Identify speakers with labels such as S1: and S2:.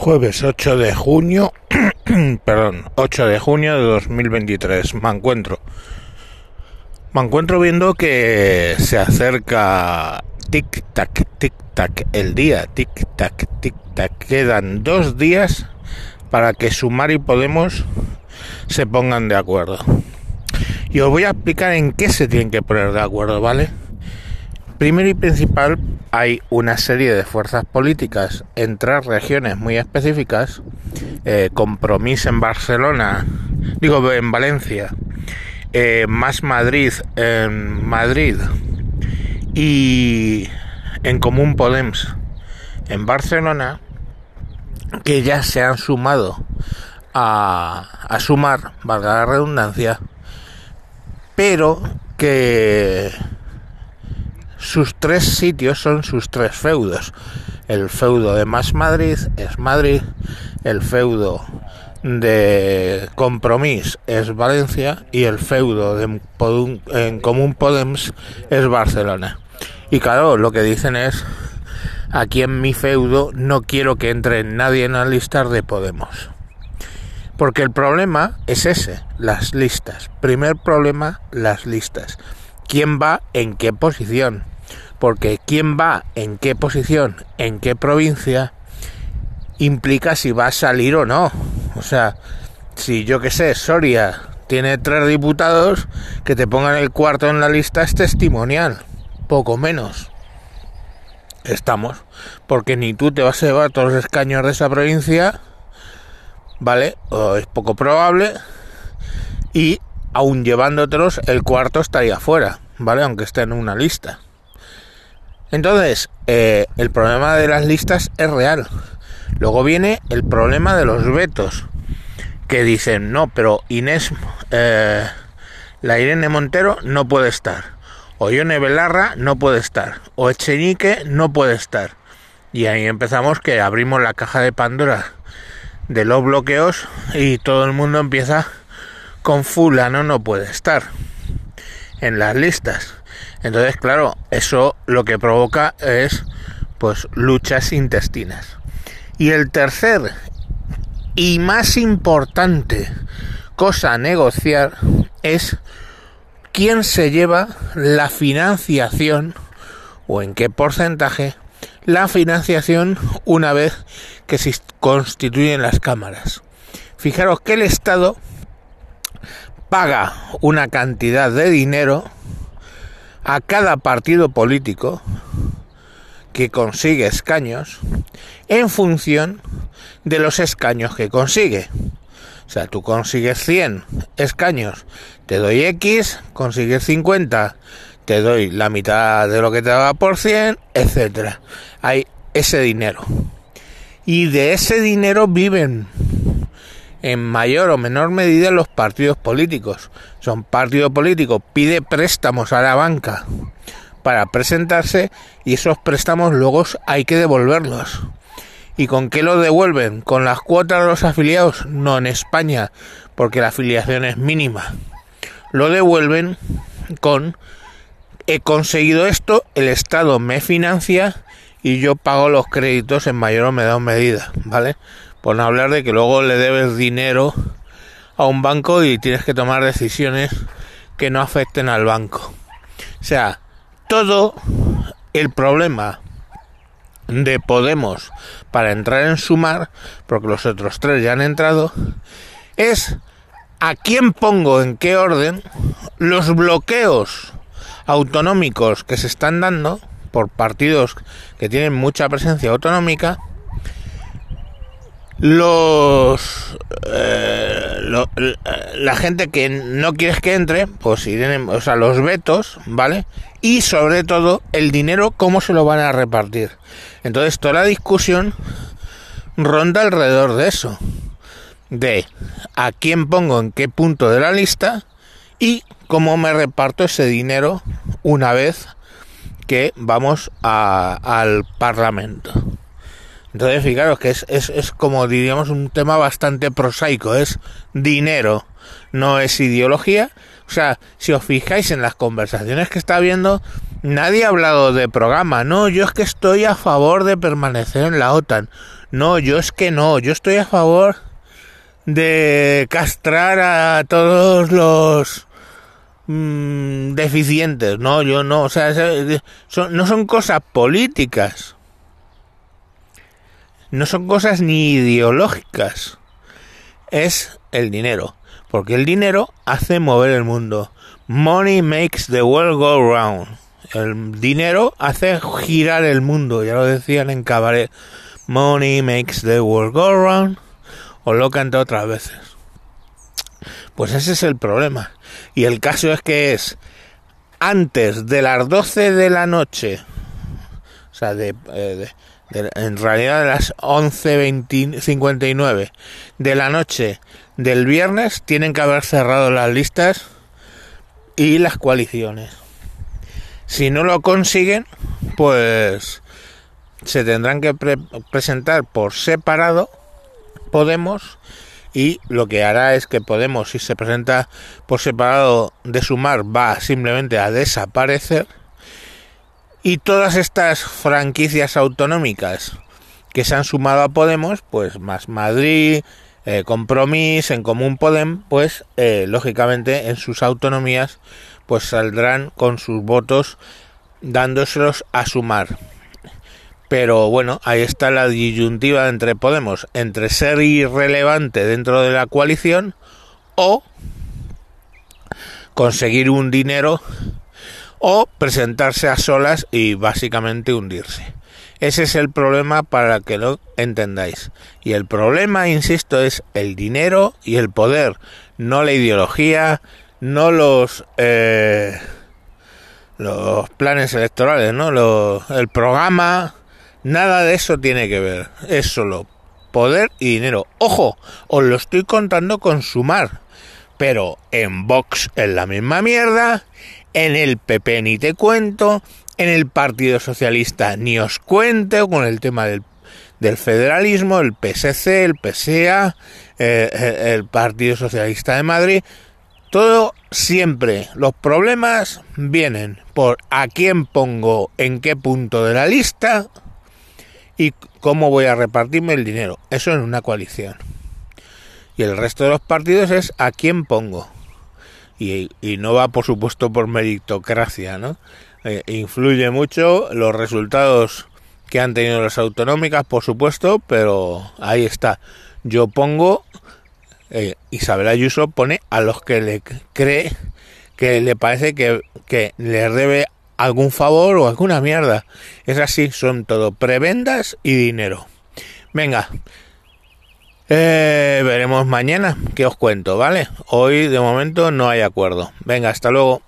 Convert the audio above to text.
S1: Jueves 8 de junio, perdón, 8 de junio de 2023. Me encuentro. Me encuentro viendo que se acerca tic tac, tic tac el día, tic tac, tic tac. Quedan dos días para que Sumar y Podemos se pongan de acuerdo. Y os voy a explicar en qué se tienen que poner de acuerdo, ¿vale? Primero y principal, hay una serie de fuerzas políticas en tres regiones muy específicas, eh, Compromiso en Barcelona, digo en Valencia, eh, Más Madrid en Madrid y en Común Podemos en Barcelona, que ya se han sumado a, a sumar, valga la redundancia, pero que sus tres sitios son sus tres feudos. El feudo de Más Madrid es Madrid, el feudo de Compromís es Valencia y el feudo de en Común Podemos es Barcelona. Y claro, lo que dicen es, aquí en mi feudo no quiero que entre nadie en la lista de Podemos. Porque el problema es ese, las listas. Primer problema, las listas. ¿Quién va en qué posición? Porque quién va en qué posición, en qué provincia, implica si va a salir o no. O sea, si yo que sé, Soria tiene tres diputados, que te pongan el cuarto en la lista es testimonial, poco menos. Estamos, porque ni tú te vas a llevar todos los escaños de esa provincia, ¿vale? O es poco probable, y aún llevándotelos, el cuarto estaría fuera, ¿vale? Aunque esté en una lista. Entonces, eh, el problema de las listas es real. Luego viene el problema de los vetos, que dicen, no, pero Inés, eh, la Irene Montero no puede estar, o Ione Belarra no puede estar, o Echenique no puede estar. Y ahí empezamos que abrimos la caja de Pandora de los bloqueos y todo el mundo empieza con fulano no puede estar en las listas. Entonces, claro, eso lo que provoca es pues luchas intestinas. Y el tercer y más importante cosa a negociar es quién se lleva la financiación o en qué porcentaje la financiación una vez que se constituyen las cámaras. Fijaros que el Estado paga una cantidad de dinero a cada partido político que consigue escaños en función de los escaños que consigue. O sea, tú consigues 100 escaños, te doy X, consigues 50, te doy la mitad de lo que te daba por 100, etcétera. Hay ese dinero. Y de ese dinero viven en mayor o menor medida los partidos políticos. Son partido político, pide préstamos a la banca para presentarse y esos préstamos luego hay que devolverlos. ¿Y con qué lo devuelven? ¿Con las cuotas de los afiliados? No en España, porque la afiliación es mínima. Lo devuelven con he conseguido esto, el Estado me financia y yo pago los créditos en mayor o menor medida, ¿vale? Por no hablar de que luego le debes dinero a un banco y tienes que tomar decisiones que no afecten al banco. O sea, todo el problema de Podemos para entrar en sumar, porque los otros tres ya han entrado, es a quién pongo en qué orden los bloqueos autonómicos que se están dando por partidos que tienen mucha presencia autonómica los eh, la gente que no quieres que entre pues tienen o sea los vetos vale y sobre todo el dinero cómo se lo van a repartir entonces toda la discusión ronda alrededor de eso. De a quién pongo en qué punto de la lista y cómo me reparto ese dinero una vez que vamos al parlamento entonces, fijaros que es, es, es como diríamos un tema bastante prosaico, es dinero, no es ideología. O sea, si os fijáis en las conversaciones que está habiendo, nadie ha hablado de programa, no, yo es que estoy a favor de permanecer en la OTAN. No, yo es que no, yo estoy a favor de castrar a todos los mm, deficientes. No, yo no, o sea, no son cosas políticas. No son cosas ni ideológicas. Es el dinero. Porque el dinero hace mover el mundo. Money makes the world go round. El dinero hace girar el mundo. Ya lo decían en cabaret. Money makes the world go round. O lo canta otras veces. Pues ese es el problema. Y el caso es que es antes de las 12 de la noche. O sea, de, en realidad de las 11.59 de la noche del viernes tienen que haber cerrado las listas y las coaliciones. Si no lo consiguen, pues se tendrán que presentar por separado Podemos y lo que hará es que Podemos, si se presenta por separado de sumar, va simplemente a desaparecer y todas estas franquicias autonómicas que se han sumado a Podemos, pues más Madrid, eh, Compromís, en Común Podem, pues eh, lógicamente en sus autonomías pues saldrán con sus votos dándoselos a sumar. Pero bueno, ahí está la disyuntiva entre Podemos, entre ser irrelevante dentro de la coalición o conseguir un dinero o presentarse a solas y básicamente hundirse. Ese es el problema para que lo entendáis. Y el problema, insisto, es el dinero y el poder, no la ideología, no los eh, los planes electorales, no el programa, nada de eso tiene que ver. Es solo poder y dinero. Ojo, os lo estoy contando con sumar, pero en Vox es la misma mierda en el PP ni te cuento, en el Partido Socialista ni os cuento con el tema del, federalismo, el PSC, el PSA, eh, eh, el Partido Socialista de Madrid. Todo siempre, los problemas vienen por a quién pongo en qué punto de la lista y cómo voy a repartirme el dinero. Eso en una coalición. Y el resto de los partidos es a quién pongo y, no va por supuesto por meritocracia, ¿no? Eh, influye mucho los resultados que han tenido las autonómicas, por supuesto, pero ahí está. Yo pongo, eh, Isabel Ayuso pone a los que le cree que le parece que, que le debe algún favor o alguna mierda. Es así, son todo prebendas y dinero. Venga, eh, veremos mañana qué os cuento, ¿vale? Hoy de momento no hay acuerdo. Venga, hasta luego.